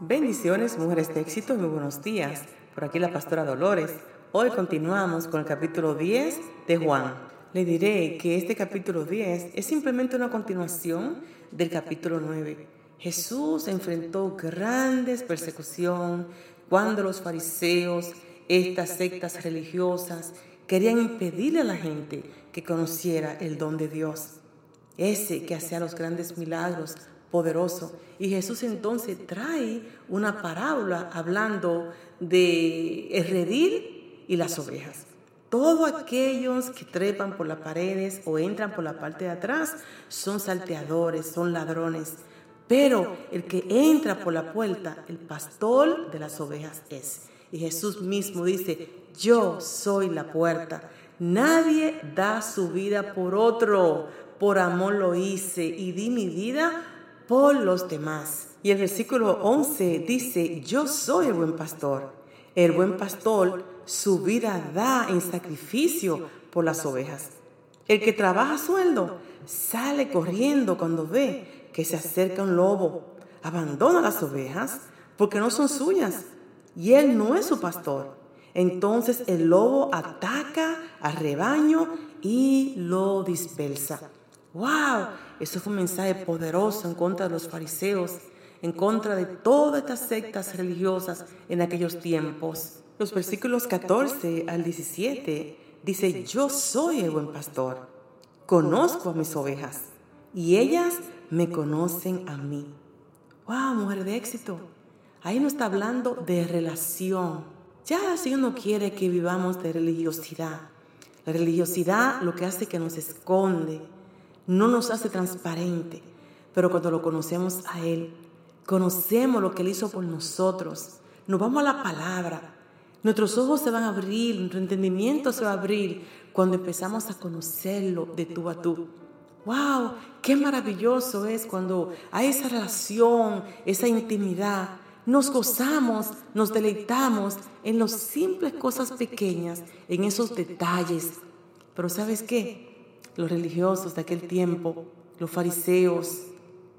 Bendiciones, mujeres de éxito, muy buenos días. Por aquí la pastora Dolores. Hoy continuamos con el capítulo 10 de Juan. Le diré que este capítulo 10 es simplemente una continuación del capítulo 9. Jesús enfrentó grandes persecución cuando los fariseos, estas sectas religiosas, querían impedirle a la gente que conociera el don de Dios. Ese que hacía los grandes milagros poderoso. Y Jesús entonces trae una parábola hablando de el redil y las ovejas. Todos aquellos que trepan por las paredes o entran por la parte de atrás son salteadores, son ladrones. Pero el que entra por la puerta, el pastor de las ovejas es. Y Jesús mismo dice, yo soy la puerta. Nadie da su vida por otro. Por amor lo hice y di mi vida por los demás. Y el versículo 11 dice, yo soy el buen pastor. El buen pastor su vida da en sacrificio por las ovejas. El que trabaja sueldo sale corriendo cuando ve que se acerca un lobo, abandona las ovejas porque no son suyas y él no es su pastor. Entonces el lobo ataca al rebaño y lo dispersa. ¡Wow! Eso fue un mensaje poderoso en contra de los fariseos, en contra de todas estas sectas religiosas en aquellos tiempos. Los versículos 14 al 17 dice, yo soy el buen pastor, conozco a mis ovejas y ellas me conocen a mí. ¡Wow, mujer de éxito! Ahí no está hablando de relación. Ya el Señor no quiere que vivamos de religiosidad. La religiosidad lo que hace que nos esconde, no nos hace transparente, pero cuando lo conocemos a Él, conocemos lo que Él hizo por nosotros, nos vamos a la palabra, nuestros ojos se van a abrir, nuestro entendimiento se va a abrir cuando empezamos a conocerlo de tú a tú. ¡Wow! ¡Qué maravilloso es cuando hay esa relación, esa intimidad! Nos gozamos, nos deleitamos en las simples cosas pequeñas, en esos detalles. Pero ¿sabes qué? Los religiosos de aquel tiempo, los fariseos,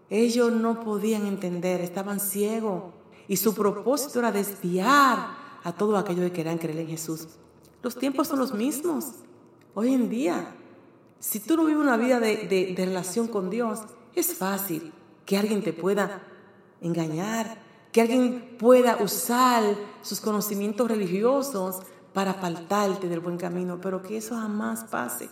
ellos no podían entender, estaban ciegos y su propósito era desviar a todo aquello que querían creer en Jesús. Los tiempos son los mismos. Hoy en día, si tú no vives una vida de, de relación con Dios, es fácil que alguien te pueda engañar, que alguien pueda usar sus conocimientos religiosos para apartarte del buen camino, pero que eso jamás pase.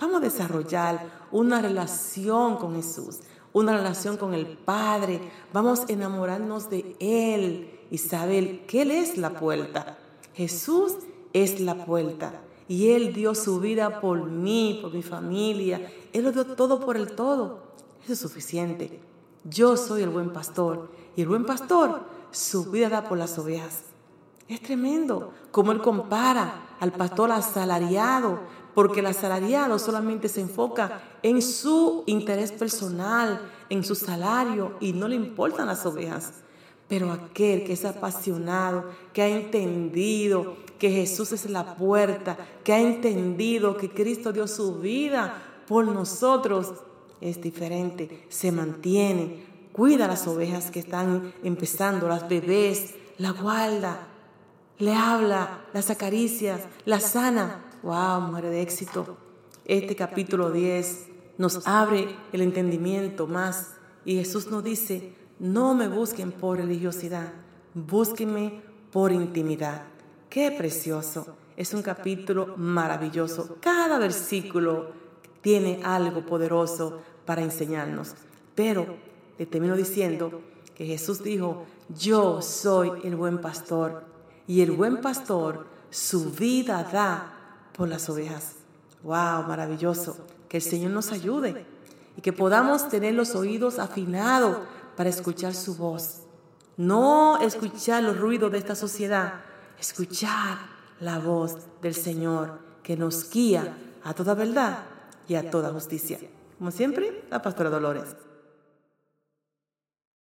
Vamos a desarrollar una relación con Jesús, una relación con el Padre. Vamos a enamorarnos de Él y saber Él es la puerta. Jesús es la puerta. Y Él dio su vida por mí, por mi familia. Él lo dio todo por el todo. Eso es suficiente. Yo soy el buen pastor. Y el buen pastor su vida da por las ovejas. Es tremendo como Él compara al pastor asalariado porque el asalariado solamente se enfoca en su interés personal, en su salario y no le importan las ovejas. Pero aquel que es apasionado, que ha entendido que Jesús es la puerta, que ha entendido que Cristo dio su vida por nosotros, es diferente, se mantiene, cuida las ovejas que están empezando, las bebés, la guarda, le habla, las acaricias, la sana Wow, mujer de éxito. Este capítulo 10 nos abre el entendimiento más y Jesús nos dice, no me busquen por religiosidad, búsquenme por intimidad. Qué precioso. Es un capítulo maravilloso. Cada versículo tiene algo poderoso para enseñarnos. Pero le termino diciendo que Jesús dijo, yo soy el buen pastor y el buen pastor su vida da por las ovejas. ¡Wow! Maravilloso. Que el Señor nos ayude y que podamos tener los oídos afinados para escuchar su voz. No escuchar los ruidos de esta sociedad, escuchar la voz del Señor que nos guía a toda verdad y a toda justicia. Como siempre, la pastora Dolores.